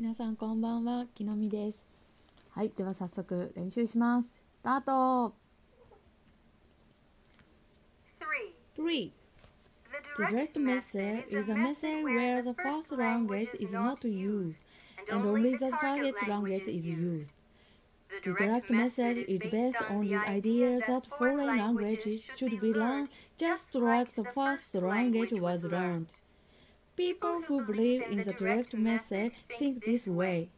皆さんこんばんは、きのみです。はい、では早速練習します。スタート 3. 3. The Direct message is a message where the first language is not used and only the target language is used. The direct message is based on the idea that foreign languages should be learned just like the first language was learned. People who believe in the direct method think this way.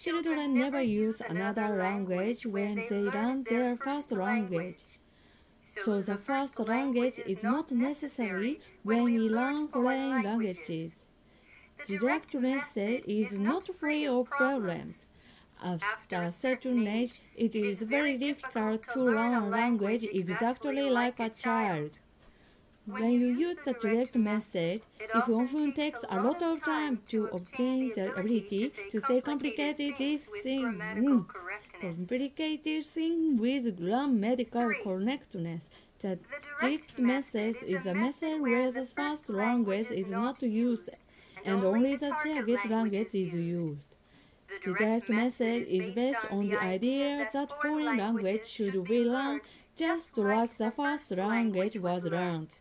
Children never use another language when they learn their first language. So the first language is not necessary when we learn foreign languages. The direct method is not free of problems. After a certain age, it is very difficult to learn a language exactly like a child. When you use the direct method, it often takes a lot of time to obtain the ability to say complicated this thing, mm, complicated thing with grammatical correctness. The direct method is a method where the first language is not used and only the target language is used. The direct method is based on the idea that foreign language should be learned just like the first language was learned.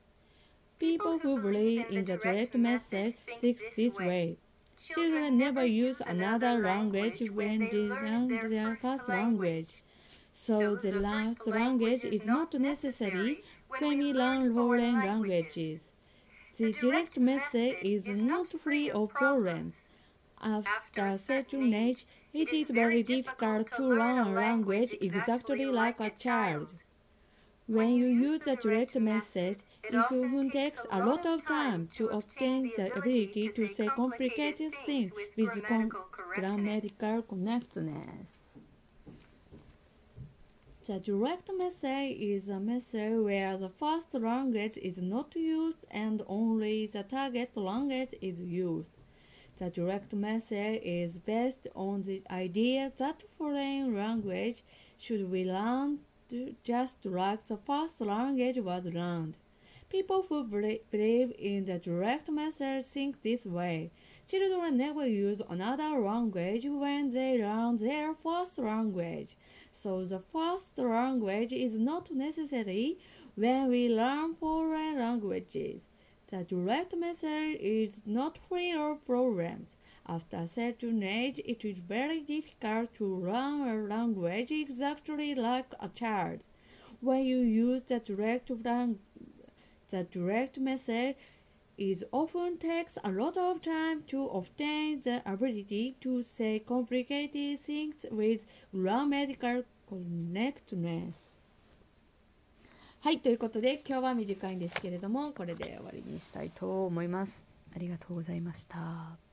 People who believe in the direct method think this way. Children never use another language when they learn their first language. So the last language is not necessary when we learn foreign languages. The direct method is not free of problems. After a certain age, it is very difficult to learn a language exactly like a child. When you use the direct method, it often takes a lot of time to obtain the ability to say complicated things with grammatical correctness. The direct method is a method where the first language is not used and only the target language is used. The direct method is based on the idea that foreign language should be learned just like the first language was learned. People who believe in the direct method think this way. Children never use another language when they learn their first language. So the first language is not necessary when we learn foreign languages. The direct method is not free of problems. After a certain age, it is very difficult to learn a language exactly like a child. When you use the direct lang- the direct method is often takes a lot of time to obtain the ability to say complicated things with grammatical correctness. はい、ということで今日は短いんですけれどもこれで終わりにしたいと思います。ありがとうございました。